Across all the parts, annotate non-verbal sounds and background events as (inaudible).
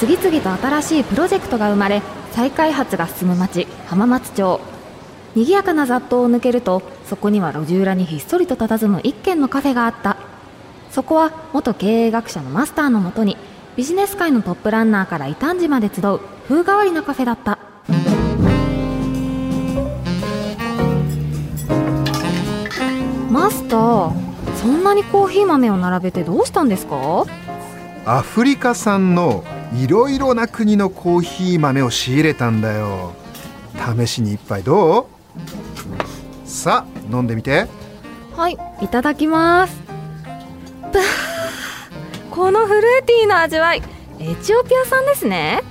次々と新しいプロジェクトが生まれ再開発が進む町浜松町。賑やかな雑踏を抜けるとそこには路地裏にひっそりと佇む一軒のカフェがあった。そこは元経営学者のマスターのもとにビジネス界のトップランナーから異端児まで集う風変わりなカフェだった。マスターそんなにコーヒー豆を並べてどうしたんですか？アフリカ産のいろいろな国のコーヒー豆を仕入れたんだよ。試しに一杯どう？さあ飲んでみて。はいいただきます。(laughs) このフルーティーな味わいエチオピア産ですね。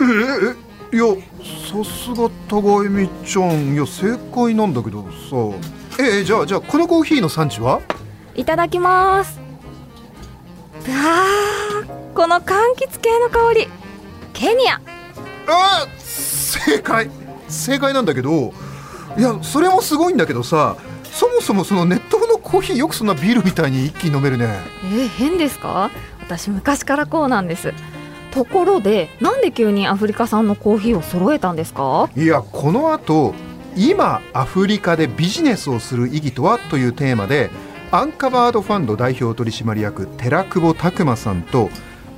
えええいやさすが高江美ちゃん。いや正解なんだけどさ。ええじゃあじゃあこのコーヒーの産地は？いただきます。ぶわーこの柑橘系の香り。ケニア。あ正解。正解なんだけどいやそれもすごいんだけどさそもそもその熱湯のコーヒーよくそんなビールみたいに一気に飲めるね。えー、変ですか？私昔からこうなんです。ところでなんで急にアフリカ産のコーヒーを揃えたんですか？いやこの後今アフリカでビジネスをする意義とはというテーマでアンカバードファンド代表取締役寺久保拓磨さんと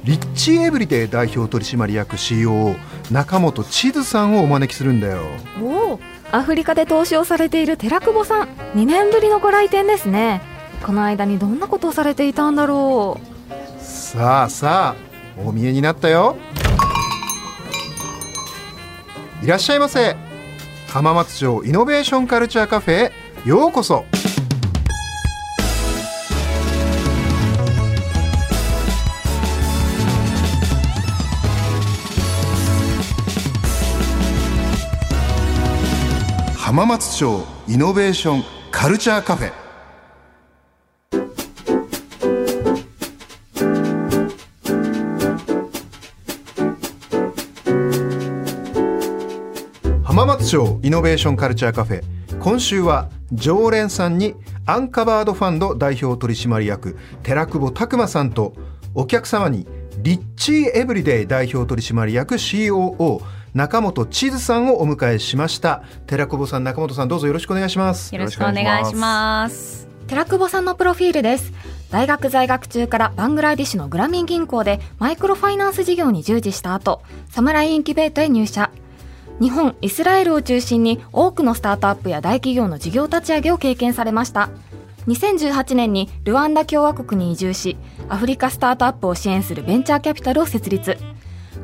リッチエブリデイ代表取締役 COO 中本千鶴さんをお招きするんだよ。おおアフリカで投資をされている寺久保さん2年ぶりのご来店ですね。この間にどんなことをされていたんだろう。さあさあお見えになったよ。いらっしゃいませ。浜松町イノベーションカルチャーカフェへようこそ浜松町イノベーションカルチャーカフェ。浜松町イノベーションカルチャーカフェ。今週は常連さんにアンカバードファンド代表取締役寺久保拓磨さんとお客様にリッチーエブリデイ代表取締役 COO 中本千鶴さんをお迎えしました。寺久保さん中本さんどうぞよろしくお願いします。よろしくお願いします。寺久保さんのプロフィールです。大学在学中からバングラディッシュのグラミン銀行でマイクロファイナンス事業に従事した後サムライインキュベートへ入社。日本、イスラエルを中心に多くのスタートアップや大企業の事業立ち上げを経験されました。2018年にルワンダ共和国に移住しアフリカスタートアップを支援するベンチャーキャピタルを設立。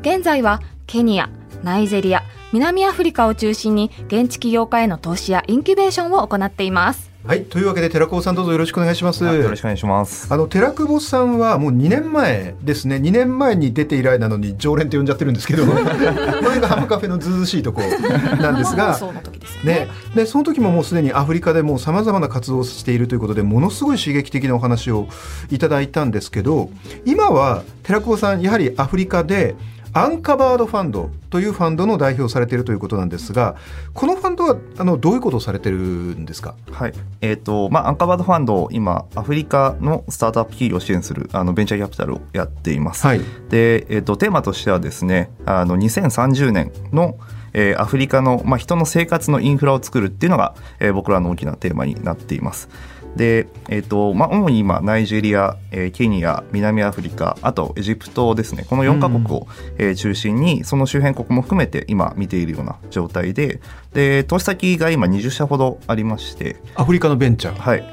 現在はケニア、ナイジェリア、南アフリカを中心に現地起業家への投資やインキュベーションを行っています。はいというわけで寺久保さんどうぞよろしくお願いします。よろしくお願いします。あの寺久保さんはもう2年前ですね。2年前に出て以来なのに常連って呼んじゃってるんですけど (laughs) これがハムカフェのずうずしいとこなんですがね。でその時ももうすでにアフリカでもさまざまな活動をしているということでものすごい刺激的なお話をいただいたんですけど今は寺久保さんやはりアフリカでアンカバードファンドというファンドの代表されているということなんですがこのファンドはあのどういうことをされてるんですか、はいえーとまあ、アンカバードファンド今アフリカのスタートアップ企業を支援するあのベンチャーキャピタルをやっています。はい、で、えーと、テーマとしてはですねあの2030年のえー、アフリカの、まあ、人の生活のインフラを作るっていうのが、えー、僕らの大きなテーマになっています。で、えーとまあ、主に今ナイジェリア、えー、ケニア南アフリカあとエジプトですね。この4か国を、うん、えー、中心にその周辺国も含めて今見ているような状態でで投資先が今20社ほどありまして。アフリカのベンチャー。はい。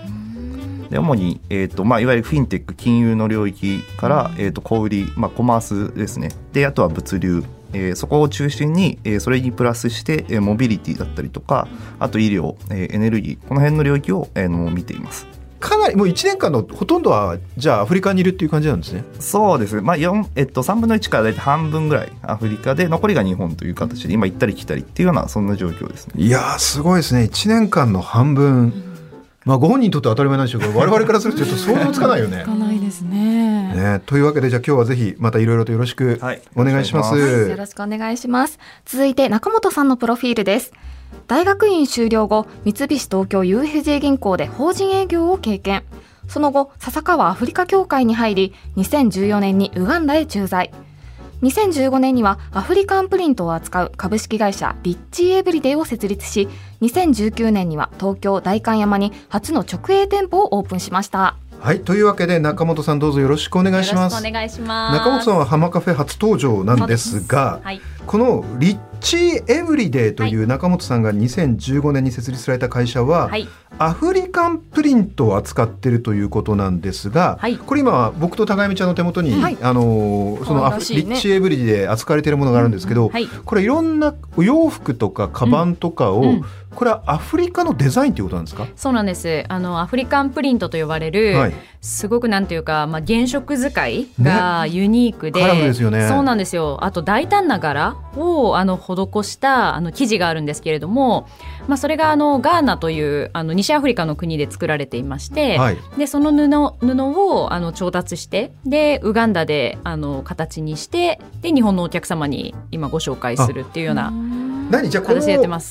で主に、えーとまあ、いわゆるフィンテック金融の領域から、えーと、小売り、まあ、コマースですね。であとは物流えー、そこを中心に、えー、それにプラスして、えー、モビリティだったりとかあと医療、えー、エネルギーこの辺の領域を、えー、の見ています。かなりもう1年間のほとんどはじゃあアフリカにいるっていう感じなんですね。そうです。ね、まあ4えっと、3分の1から大体半分ぐらいアフリカで残りが日本という形で今行ったり来たりっていうようなそんな状況ですね。いやすごいですね。1年間の半分まあご本人にとっては当たり前なんでしょうけど我々からするとちょっと想像つかないよね。つかないですねねというわけでじゃあ今日はぜひまたいろいろとよろしくお願いします。はい、よろしくお願いします。続いて中本さんのプロフィールです。大学院修了後三菱東京 UFJ 銀行で法人営業を経験。その後笹川アフリカ協会に入り2014年にウガンダへ駐在。2015年にはアフリカンプリントを扱う株式会社リッチーエブリデイを設立し2019年には東京代官山に初の直営店舗をオープンしました。はいというわけで中本さんどうぞよろしくお願いします。お願いします。中本さんは浜カフェ初登場なんですが、はい、このリッチエブリデイという中本さんが2015年に設立された会社は、はい、アフリカンプリントを扱っているということなんですが、はい、これ今僕と高山ちゃんの手元に、はい、あのそのアフ、ね、リッチエブリデイで扱われているものがあるんですけど、うんうん、これいろんなお洋服とかカバンとかを、うんうんこれはアフリカのデザインということなんですか？そうなんです。あのアフリカンプリントと呼ばれる、はい、すごくなんていうか、まあ、原色使いがユニークで、ね、ですよね。そうなんですよ。あと大胆な柄をあの施したあの生地があるんですけれども、まあ、それがあのガーナというあの西アフリカの国で作られていまして、はい、でその布布をあの調達してでウガンダであの形にしてで日本のお客様に今ご紹介するっていうような。何？じゃこれ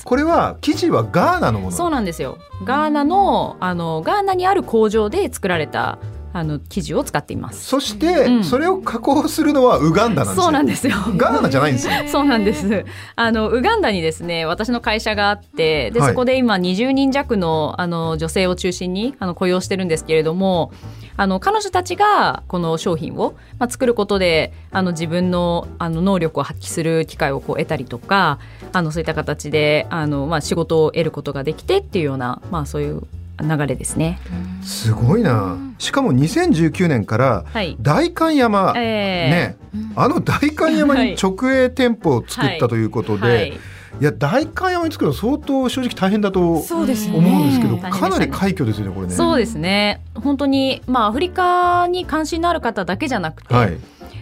これは生地はガーナのもの？そうなんですよ。ガーナのあのガーナにある工場で作られたあの生地を使っています。そして、うん、それを加工するのはウガンダなんですそうなんですよ。ガーナじゃないんですよ。(laughs) そうなんです。あのウガンダにですね私の会社があってで、そこで今20人弱のあの女性を中心にあの雇用してるんですけれどもあの彼女たちがこの商品を、まあ、作ることであの自分のあの能力を発揮する機会をこう得たりとかあのそういった形であの、まあ、仕事を得ることができてっていうような、まあ、そういう流れですね。すごいな。しかも2019年から代官山、はい、ね、あの代官山に直営店舗を作ったということで。はいはいいや代官山に作るの相当正直大変だと思うんですけど、ね、かなり快挙ですよねこれね。そうですね本当にまあアフリカに関心のある方だけじゃなくて、はい、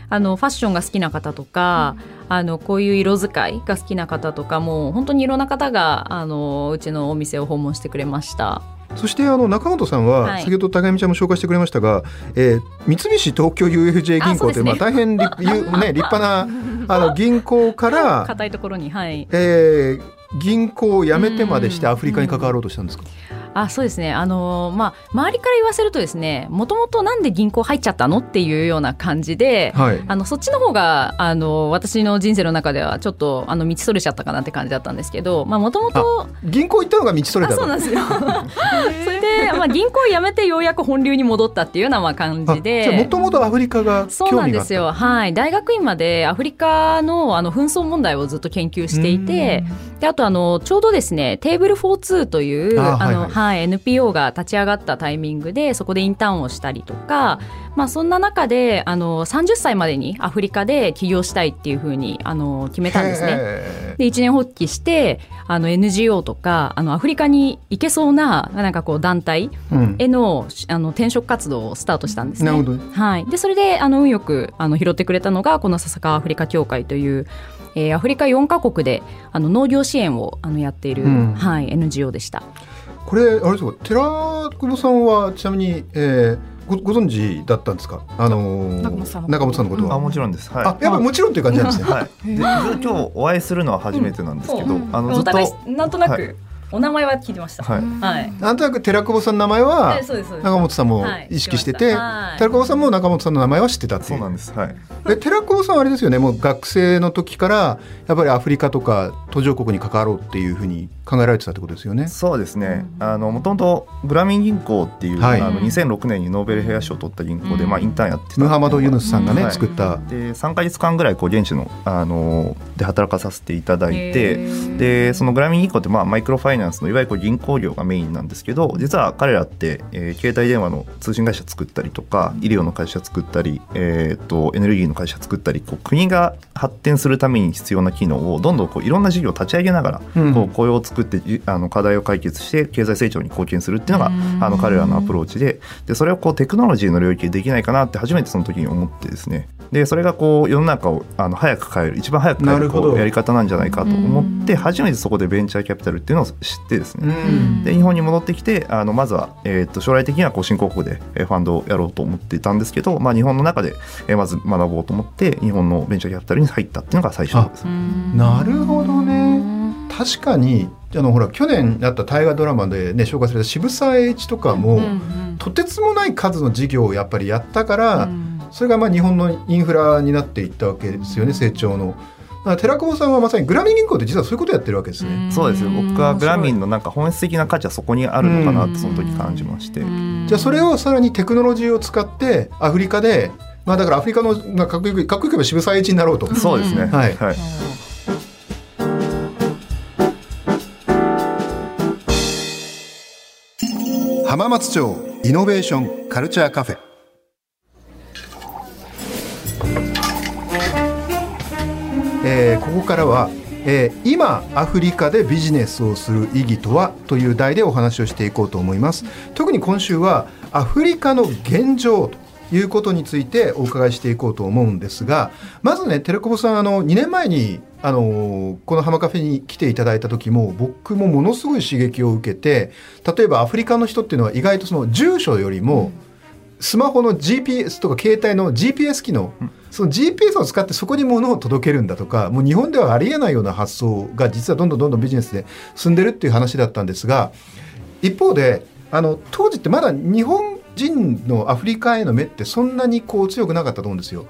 あのファッションが好きな方とか、うん、あのこういう色使いが好きな方とかも本当にいろんな方があのうちのお店を訪問してくれました。そしてあの中本さんは、先ほど高見ちゃんも紹介してくれましたが、えー、三菱東京 UFJ 銀行という、ね、まあ大変立, (laughs) ね、立派なあの銀行から硬いところに、はい。えー、銀行を辞めてまでしてアフリカに関わろうとしたんですか、あそうですね、あのー、まあ、周りから言わせるとですねもともとなんで銀行入っちゃったのっていうような感じで、はい、あのそっちの方があの私の人生の中ではちょっとあの道それちゃったかなって感じだったんですけどもともと銀行行ったのが道それたそうなんですよ。(laughs) それで、まあ、銀行を辞めてようやく本流に戻ったっていうようなまあ感じで。もともとアフリカがそうなんですよ、はい、大学院までアフリカのあの紛争問題をずっと研究していてであとあのちょうどですねテーブル42というあの、はいはいはい、NPO が立ち上がったタイミングでそこでインターンをしたりとか、まあ、そんな中であの30歳までにアフリカで起業したいっていうふうにあの決めたんですね。で一年発起してあの NGO とかあのアフリカに行けそうななんかこう団体へのうん、あの転職活動をスタートしたんですね。はい、でそれであの運よくあの拾ってくれたのがこの笹川アフリカ協会というえー、アフリカ4か国であの農業支援をあのやっている、うん、はい、NGO でした。これあれですか寺久保さんはちなみに、えー、ごご存知だったんですか？あのー、中本さんのことは。あもちろんです。はい。あやっぱもちろんという感じなんですね。はい。(laughs) で今日お会いするのは初めてなんですけど、あのずっとなんとなく。お名前は聞いてました。はい。はい、なんとなく寺久保さんの名前は中本さんも意識してて、寺久保さんも中本さんの名前は知ってたっていう。そうなんです。はい。で寺久保さんはあれですよね。もう学生の時からやっぱりアフリカとか途上国に関わろうっていうふうに考えられてたってことですよね。そうですね。あのもともとグラミン銀行っていう、はい、あの2006年にノーベル平和賞を取った銀行で、まあインターンやってムハマドユヌスさんがね、作った。で3か月間ぐらいこう現地のあので働かさせていただいて、でそのグラミン銀行ってまあマイクロファイナンスのいわゆるこう銀行業がメインなんですけど、実は彼らって、えー、携帯電話の通信会社作ったりとか、医療の会社作ったり、えっ、とエネルギーの会社作ったり、こう国が発展するために必要な機能をどんどんこういろんな事業を立ち上げながら、こう雇用を作ってあの課題を解決して経済成長に貢献するっていうのがあの彼らのアプローチででそれをこうテクノロジーの領域でできないかなって初めてその時に思ってですね。でそれがこう世の中をあの早く変える一番早く変えるこうやり方なんじゃないかと思って初めてそこでベンチャーキャピタルっていうのを知ってですね。で日本に戻ってきてあのまずは、えー、と将来的にはこう新興国でファンドをやろうと思っていたんですけど、まあ、日本の中でまず学ぼうと思って日本のベンチャーキャピタルに入ったっていうのが最初です。なるほどね確かにあのほら去年あった大河ドラマで、ね、紹介された渋沢栄一とかも、うんうん、とてつもない数の事業をやっぱりやったから、うん、それがまあ日本のインフラになっていったわけですよね成長の。寺久保さんはまさにグラミン銀行って実はそういうことやってるわけですね。そうです僕はグラミンのなんか本質的な価値はそこにあるのかなとその時感じまして。じゃあそれをさらにテクノロジーを使ってアフリカでまあだからアフリカのかっこよくかっこよく渋沢栄一になろうと。そうですね。はい。はい。浜松町イノベーションカルチャーカフェ。えー、ここからは、えー、今アフリカでビジネスをする意義とはという題でお話をしていこうと思います特に今週はアフリカの現状ということについてお伺いしていこうと思うんですがまずねテレコボさんあの2年前にあのこの浜カフェに来ていただいた時も僕もものすごい刺激を受けて例えばアフリカの人っていうのは意外とその住所よりも、うんスマホの GPS とか携帯の GPS 機能、その GPS を使ってそこに物を届けるんだとかもう日本ではありえないような発想が実はどんどんどんどんビジネスで進んでるっていう話だったんですが一方であの当時ってまだ日本人のアフリカへの目ってそんなにこう強くなかったと思うんですよ。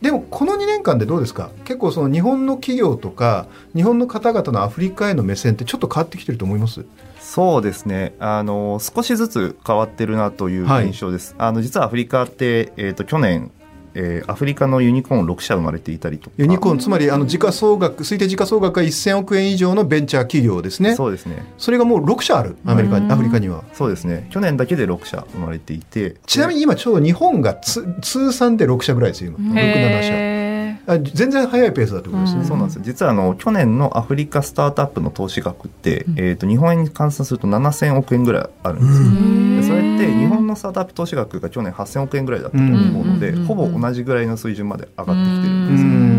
でもこの2年間でどうですか？結構その日本の企業とか日本の方々のアフリカへの目線ってちょっと変わってきてると思います？そうですね。あの少しずつ変わってるなという印象です、はい、あの実はアフリカって、えーと、去年えー、アフリカのユニコーン6社生まれていたりとユニコーンつまりあの時価総額推定時価総額が1000億円以上のベンチャー企業ですね。そうですね。それがもう6社あるアメリカアフリカには。そうですね。去年だけで6社生まれていて。ちなみに今ちょうど日本が通算で6社ぐらいですよ今。67社あ全然早いペースだということですね。そうなんです実はあの去年のアフリカスタートアップの投資額って、うん、えっ、と日本円に換算すると7000億円ぐらいあるんですよ。でそれって日本のスタートアップ投資額が去年8000億円ぐらいだったと思うので、ほぼ同じぐらいの水準まで上がってきてるんですよ。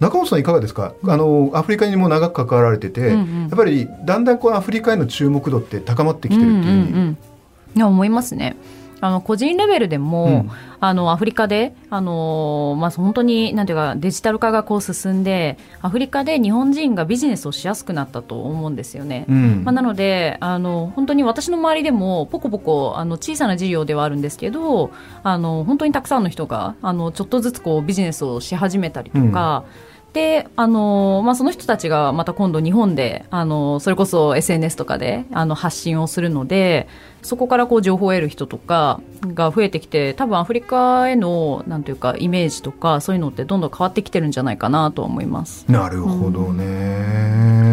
中本さんいかがですか？あのアフリカにも長く関わられてて、うんうん、やっぱりだんだんこのアフリカへの注目度って高まってきてるっていうふうに、うんうんうん、いや思いますね。あの個人レベルでも、うん、あのアフリカで、あのまあ、本当になんていうかデジタル化がこう進んでアフリカで日本人がビジネスをしやすくなったと思うんですよね。うん、まあ、なのであの本当に私の周りでもポコポコあの小さな事業ではあるんですけどあの本当にたくさんの人があのちょっとずつこうビジネスをし始めたりとか。うんであのまあ、その人たちがまた今度日本であのそれこそ SNS とかであの発信をするのでそこからこう情報を得る人とかが増えてきて多分アフリカへのなんていうかイメージとかそういうのってどんどん変わってきてるんじゃないかなと思います。なるほどね、うん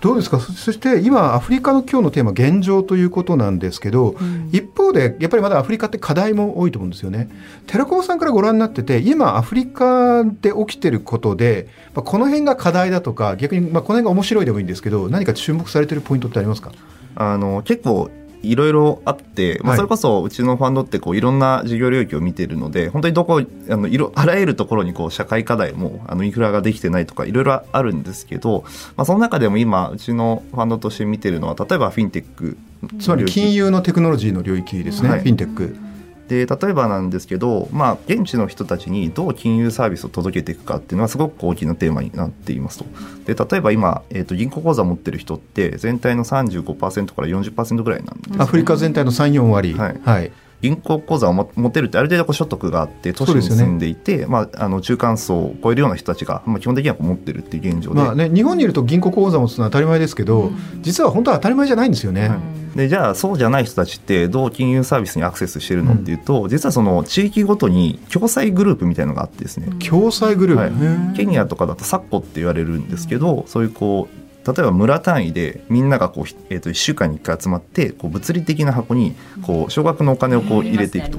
どうですか？そして今アフリカの今日のテーマ現状ということなんですけど、うん、一方でやっぱりまだアフリカって課題も多いと思うんですよね。寺子さんからご覧になってて今アフリカで起きてることで、まあ、この辺が課題だとか逆にまあこの辺が面白いでもいいんですけど何か注目されてるポイントってありますか？あの結構いろいろあって、まあ、それこそうちのファンドってこういろんな事業領域を見ているので本当にどこあのいろあらゆるところにこう社会課題もあのインフラができてないとかいろいろあるんですけど、まあ、その中でも今うちのファンドとして見てるのは例えばフィンテックつまり金融のテクノロジーの領域ですね、はい、フィンテック。で例えばなんですけど、まあ、現地の人たちにどう金融サービスを届けていくかっていうのはすごく大きなテーマになっていますと。で例えば今、えーと、銀行口座を持ってる人って全体の35%から40%ぐらいなんです、ね、アフリカ全体の34割。はい、はい銀行口座を持てるってある程度所得があって都市に住んでいて、ね、まあ、あの中間層を超えるような人たちが、まあ、基本的には持ってるっていう現状で、まあね、日本にいると銀行口座を持つのは当たり前ですけど、うん、実は本当は当たり前じゃないんですよね。はい。でじゃあそうじゃない人たちってどう金融サービスにアクセスしてるのっていうと、うん、実はその地域ごとに共済グループみたいのがあってですね。共済グループ、はい、ケニアとかだとサッコって言われるんですけどそういうこう例えば村単位でみんながこう、えー、と1週間に1回集まってこう物理的な箱にこう少額のお金をこう入れていくと。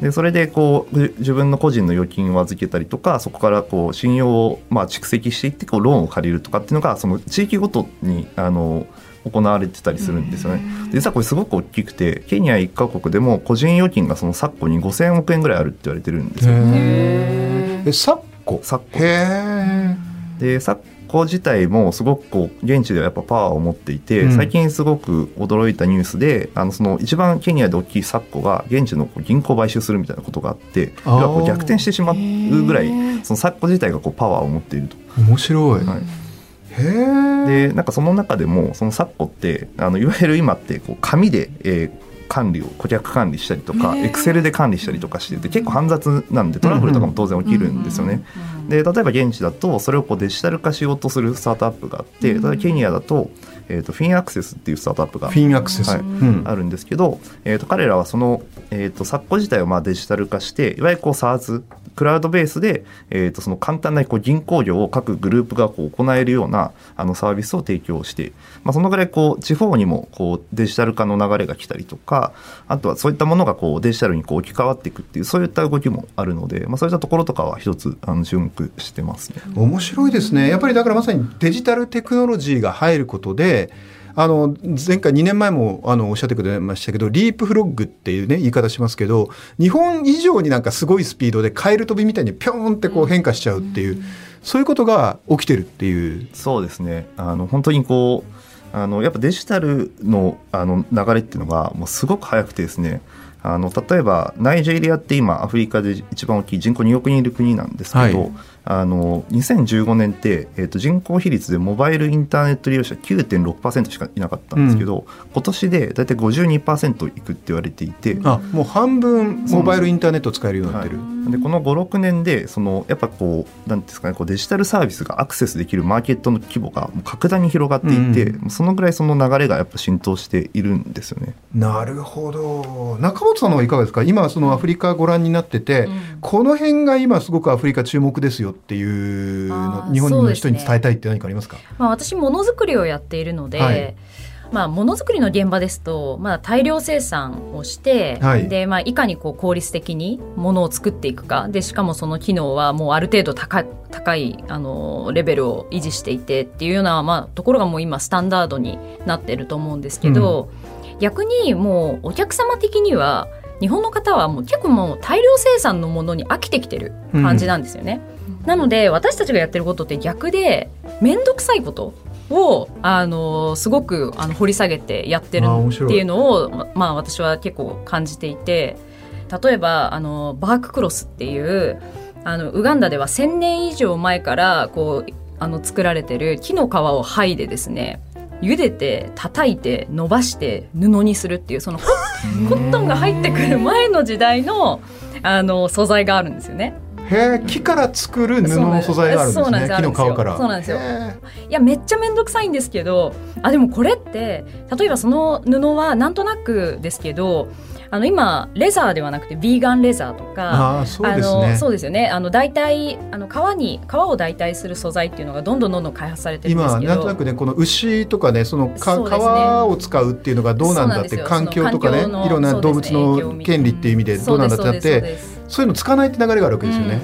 でそれでこう自分の個人の預金を預けたりとかそこからこう信用をまあ蓄積していってこうローンを借りるとかっていうのがその地域ごとにあの行われてたりするんですよね。実はこれすごく大きくてケニア1カ国でも個人預金がその昨今に5000億円ぐらいあるって言われてるんですよ。え昨今？昨今。で昨今自体もすごくこう現地ではやっぱパワーを持っていて、最近すごく驚いたニュースであのその一番ケニアで大きい昨今が現地の銀行を買収するみたいなことがあって要はこう逆転してしまうぐらいその昨今自体がこうパワーを持っていると。面白い、はい。でなんかその中でもその昨今ってあのいわゆる今ってこう紙で、えー管理を顧客管理したりとかエクセルで管理したりとかしてて結構煩雑なんでトラブルとかも当然起きるんですよね。で例えば現地だとそれをこうデジタル化しようとするスタートアップがあって例えばケニアだと,、えーと、フィンアクセスっていうスタートアップがフィンアクセス、はいうん、あるんですけど、えーと、彼らはその、えーと、昨今自体をまあデジタル化していわゆるこう SARS クラウドベースで、えー、とその簡単なこう銀行業を各グループがこう行えるようなあのサービスを提供して、まあ、そのぐらいこう地方にもこうデジタル化の流れが来たりとかあとはそういったものがこうデジタルにこう置き換わっていくっていうそういった動きもあるので、まあ、そういったところとかは一つあの注目してますね。面白いですねやっぱりだからまさにデジタルテクノロジーが入ることであの前回2年前もあのおっしゃってくれましたけどリープフロッグっていうね言い方しますけど日本以上になんかすごいスピードでカエル飛びみたいにピョンってこう変化しちゃうっていう、そういうことが起きてるっていう。そうですね。あの本当にこうあのやっぱデジタルのあの流れっていうのがもうすごく速くてですね。あの例えばナイジェリアって今アフリカで一番大きい人口2億人いる国なんですけど、はい、あの2015年って、えー、と人口比率でモバイルインターネット利用者9.6%しかいなかったんですけど、うん、今年で大体52%いくって言われていてあもう半分モバイルインターネット使えるようになってる。でこの56年でそのやっぱこうなんですかねこうデジタルサービスがアクセスできるマーケットの規模が格段に広がっていて、うん、そのぐらいその流れがやっぱ浸透しているんですよね。なるほど。中本さんはいかがですか？今そのアフリカご覧になってて、うん、この辺が今すごくアフリカ注目ですよっていうの日本の人に伝えたいって何かありますか、ね、まあ、私ものづくりをやっているので、はい。まあ、ものづくりの現場ですと、まあ、大量生産をして、はい、でまあ、いかにこう効率的にものを作っていくか。でしかもその機能はもうある程度高高いあのレベルを維持していてっていうような、まあ、ところがもう今スタンダードになってると思うんですけど、うん、逆にもうお客様的には日本の方はもう結構もう大量生産のものに飽きてきてる感じなんですよね。うん、なので私たちがやってることって逆で面倒くさいことをあのすごくあの掘り下げてやってるっていうのをまあ、私は結構感じていて例えばあのバーククロスっていうあのウガンダでは1,000年以上前からこうあの作られてる木の皮を剥いでですね茹でて叩いて伸ばして布にするっていうそのコットンが入ってくる前の時代のあの素材があるんですよね。へえ木から作る布の素材があるんですね木の皮から。そうなんですよ。いやめっちゃ面倒くさいんですけどあでもこれって例えばその布はなんとなくですけどあの今レザーではなくてビーガンレザーとかあそうですね。そうですよね。あの代替あの革に革を代替する素材っていうのがどんどんどんどん開発されてるんですけど。今なんとなくねこの牛とかねそのか、ね、革を使うっていうのがどうなんだって環境とかねいろんな動物の権利っていう意味でどうなんだってなってそういうの使わないって流れがあるわけですよね。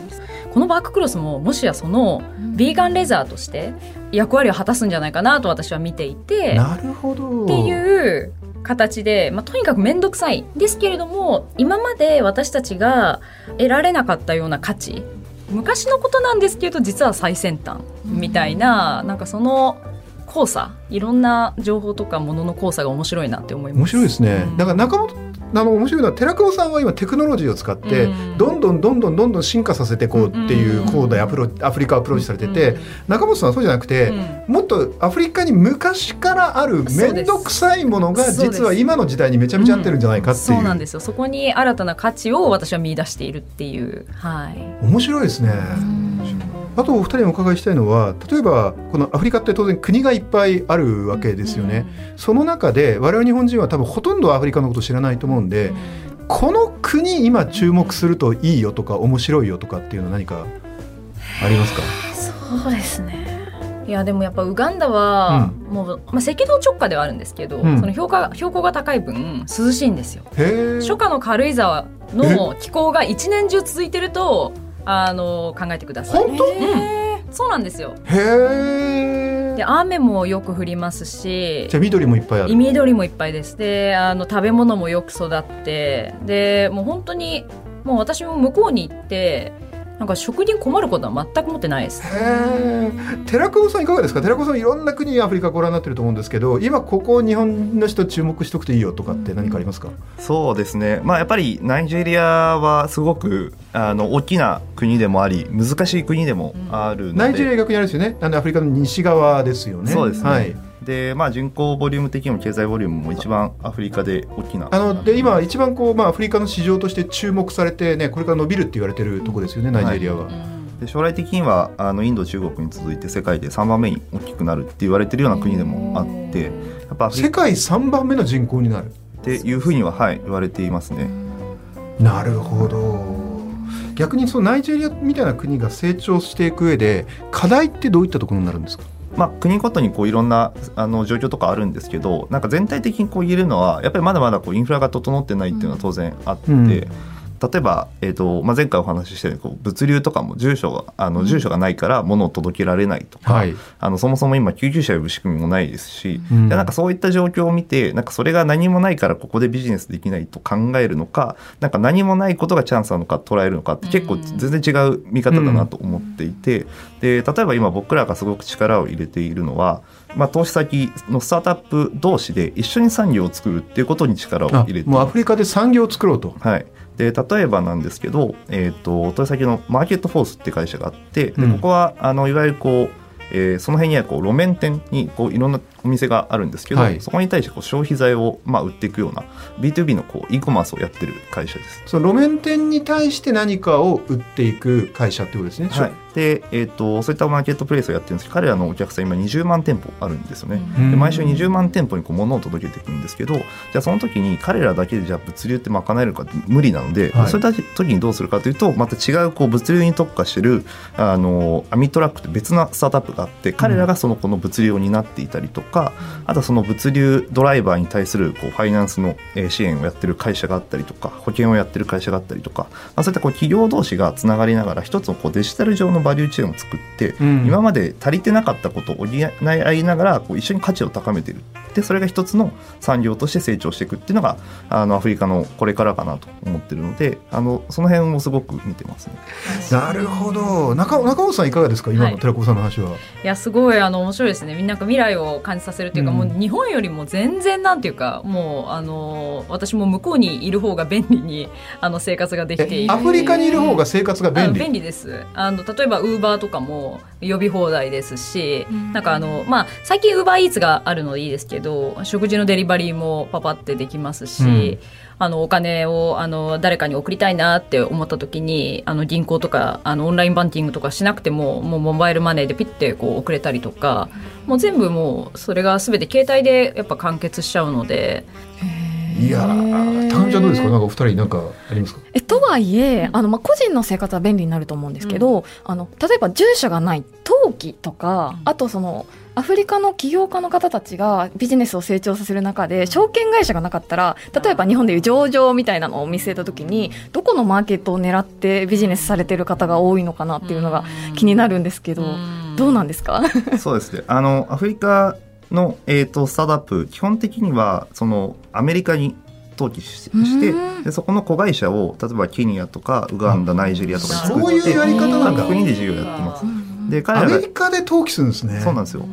うん、このバッククロスももしやそのビーガンレザーとして役割を果たすんじゃないかなと私は見ていてなるほど。っていう形で、まあ、とにかく面倒くさいですけれども今まで私たちが得られなかったような価値昔のことなんですけど実は最先端みたいな、うん、なんかその交差いろんな情報とかものの交差が面白いなって思います。面白いですね、うん、だから中本あの面白いのは寺久保さんは今テクノロジーを使って、どん。どんどんどんどんどん進化させていこうっていうコードでアプロアフリカアプローチされてて、中本さんはそうじゃなくて、もっとアフリカに昔からある面倒くさいものが実は今の時代にめちゃめちゃ合ってるんじゃないかっていう、そうなんですよ。そこに新たな価値を私は見出しているっていう。はい。面白いですね。あとお二人にお伺いしたいのは例えばこのアフリカって当然国がいっぱいあるわけですよね、うん、その中で我々日本人は多分ほとんどアフリカのこと知らないと思うんで、うん、この国今注目するといいよとか面白いよとかっていうのは何かありますか？そうですね。いやでもやっぱウガンダは、うん、もう、まあ、赤道直下ではあるんですけど、うん、その標高標高が高い分涼しいんですよ。初夏の軽井沢の気候が一年中続いてるとあの考えてください。本当？うん、そうなんですよ。へえ。で雨もよく降りますし、じゃ緑もいっぱいある。緑もいっぱいです。で、あの食べ物もよく育って、でもう本当にもう私も向こうに行って。なんか食に困ることは全く持ってないです。寺久保さんいかがですか？寺久保さんいろんな国アフリカご覧になってると思うんですけど、今ここ日本の人注目しとくといいよとかって何かありますか？そうですね。まあやっぱりナイジェリアはすごくあの大きな国でもあり難しい国でもあるので、ナイジェリア逆にあるんですよね。なんでアフリカの西側ですよね。そうですね。はいでまあ人口ボリューム的にも経済ボリュームも一番アフリカで大きな。あので今一番こう、まあ、アフリカの市場として注目されてねこれから伸びるって言われてるところですよね、ナイジェリアは。はいで将来的にはあのインド中国に続いて世界で3番目に大きくなるって言われてるような国でもあってやっぱ世界3番目の人口になる。っていうふうには、はい、言われていますね。なるほど。逆にそのナイジェリアみたいな国が成長していく上で課題ってどういったところになるんですか？まあ、国ごとにこういろんなあの状況とかあるんですけどなんか全体的にこう言えるのはやっぱりまだまだこうインフラが整ってないっていうのは当然あって。うん例えば、えーとまあ、前回お話ししたようにこう物流とかも住所があの住所がないから物を届けられないとか、はい、あのそもそも今救急車呼ぶ仕組みもないですし、うん、でなんかそういった状況を見てなんかそれが何もないからここでビジネスできないと考えるのかなんか何もないことがチャンスなのか捉えるのかって結構全然違う見方だなと思っていて、うん、で例えば今僕らがすごく力を入れているのは、まあ、投資先のスタートアップ同士で一緒に産業を作るっていうことに力を入れてもうアフリカで産業を作ろうと。はいで例えばなんですけど、えーと、と先のマーケットフォースって会社があってでここはあのいわゆるこう、えー、その辺にはこう路面店にこういろんなお店があるんですけど、はい、そこに対してこう消費財をまあ売っていくような B2B のこう e コマースをやってる会社です。その路面店に対して何かを売っていく会社ってことですね、はい、で、えーと、そういったマーケットプレイスをやってるんですけど彼らのお客さん今20万店舗あるんですよね。で毎週20万店舗にこう物を届けていくんですけどじゃあその時に彼らだけでじゃあ物流って賄えるかって無理なので、はい、そういった時にどうするかというとまた違うこう物流に特化してるあのアミトラックって別なスタートアップがあって彼らがそのこの物流を担っていたりとか、あとその物流ドライバーに対するこうファイナンスの支援をやってる会社があったりとか保険をやってる会社があったりとか、まあ、そういったこう企業同士がつながりながら一つのこうデジタル上のバリューチェーンを作って、うん、今まで足りてなかったことを補い合いながらこう一緒に価値を高めてる。でそれが一つの産業として成長していくっていうのがあのアフリカのこれからかなと思ってるのであのその辺もすごく見てますね。(laughs) なるほど。中中本さんいかがですか？今の寺子さんの話は。はい、いやすごいあの面白いですね。みんな未来を感じさせるというか、うん、もう日本よりも全然なんていうかもうあの私も向こうにいる方が便利にあの生活ができている。アフリカにいる方が生活が便利？便利です。あの例えばウーバーとかも呼び放題ですし、うん、なんかあのまあ最近ウーバーイーツがあるのでいいですけど食事のデリバリーもパパってできますし、うんあのお金をあの誰かに送りたいなって思った時にあの銀行とかあのオンラインバンキングとかしなくてももうモバイルマネーでピッてこう送れたりとかもう全部もうそれが全て携帯でやっぱ完結しちゃうので。いやー、タンちゃんどうですか、なんかお二人なんかありますか？えとはいえ、あのまあ個人の生活は便利になると思うんですけど、うん、あの例えば住所がない登記とか、あとそのアフリカの起業家の方たちがビジネスを成長させる中で証券会社がなかったら例えば日本でいう上場みたいなのを見据えた時にどこのマーケットを狙ってビジネスされてる方が多いのかなっていうのが気になるんですけどどうなんですか？(laughs) そうですね。あのアフリカの、えーと、スタートアップ基本的にはそのアメリカに登記してでそこの子会社を例えばケニアとかウガンダナイジェリアとかに作ってそういうやり方なんだ。国で事業やってます。で彼らアメリカで登記するんですね。そうなんですよ。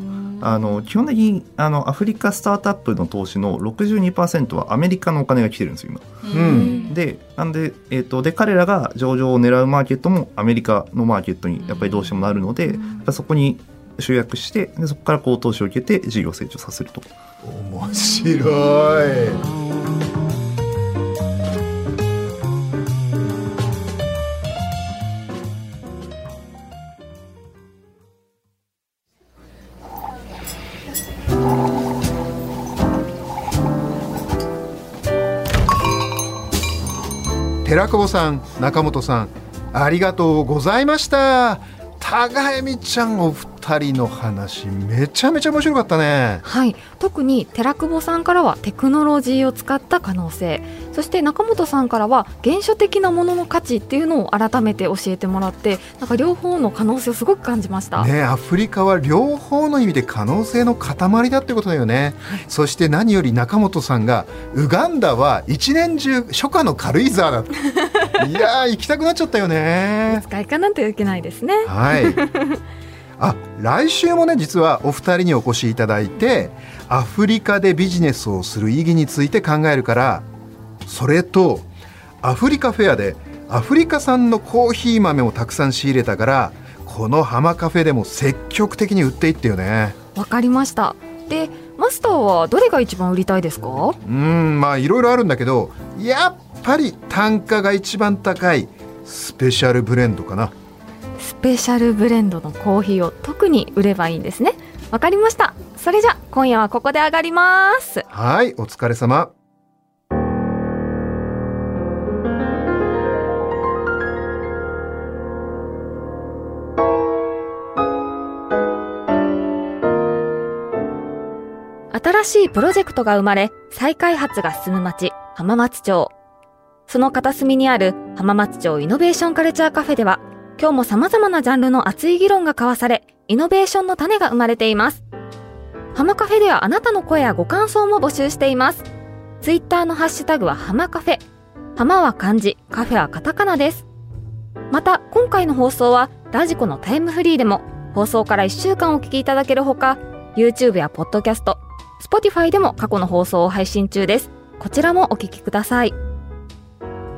あの基本的にあのアフリカスタートアップの投資の62%はアメリカのお金が来てるんですよ今。うん、でなんで,、えーと、で彼らが上場を狙うマーケットもアメリカのマーケットにやっぱりどうしてもなるので、やっぱそこに集約してでそこから高投資を受けて事業成長させると。面白い寺久保さん中本さんありがとうございました。高恵美ちゃんお二人の話めちゃめちゃ面白かったね。はい。特に寺久保さんからはテクノロジーを使った可能性。そして中本さんからは原初的なものの価値っていうのを改めて教えてもらってなんか両方の可能性をすごく感じました。ねアフリカは両方の意味で可能性の塊だってことだよね、はい、そして何より中本さんがウガンダは一年中初夏の軽井沢だ (laughs) いや行きたくなっちゃったよね。使いかなんていけないですね。はい (laughs) あ来週もね実はお二人にお越しいただいてアフリカでビジネスをする意義について考えるからそれとアフリカフェアでアフリカ産のコーヒー豆をたくさん仕入れたからこの浜カフェでも積極的に売っていってよね。わかりました。でマスターはどれが一番売りたいですか？うんまあいろいろあるんだけどやっぱり単価が一番高いスペシャルブレンドかなスペシャルブレンドのコーヒーを特に売ればいいんですね。わかりました。それじゃ今夜はここで上がります。はいお疲れ様。新しいプロジェクトが生まれ、再開発が進む町、浜松町。その片隅にある浜松町イノベーションカルチャーカフェでは、今日も様々なジャンルの熱い議論が交わされ、イノベーションの種が生まれています。浜カフェではあなたの声やご感想も募集しています。ツイッターのハッシュタグは浜カフェ。浜は漢字、カフェはカタカナです。また、今回の放送はラジコのタイムフリーでも放送から1週間お聞きいただけるほか、YouTube や Podcast、Spotify でも過去の放送を配信中です。こちらもお聞きください。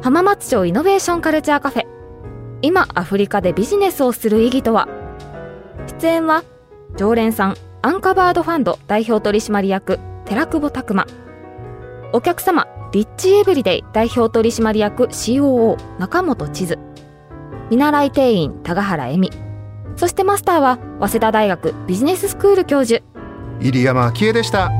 浜松町イノベーションカルチャーカフェ。今アフリカでビジネスをする意義とは？出演は常連さんアンカバードファンド代表取締役寺久保拓磨お客様リッチエブリデイ代表取締役 COO 中本千鶴。見習い店員高原恵美。そしてマスターは早稲田大学ビジネススクール教授。入山昭恵でした。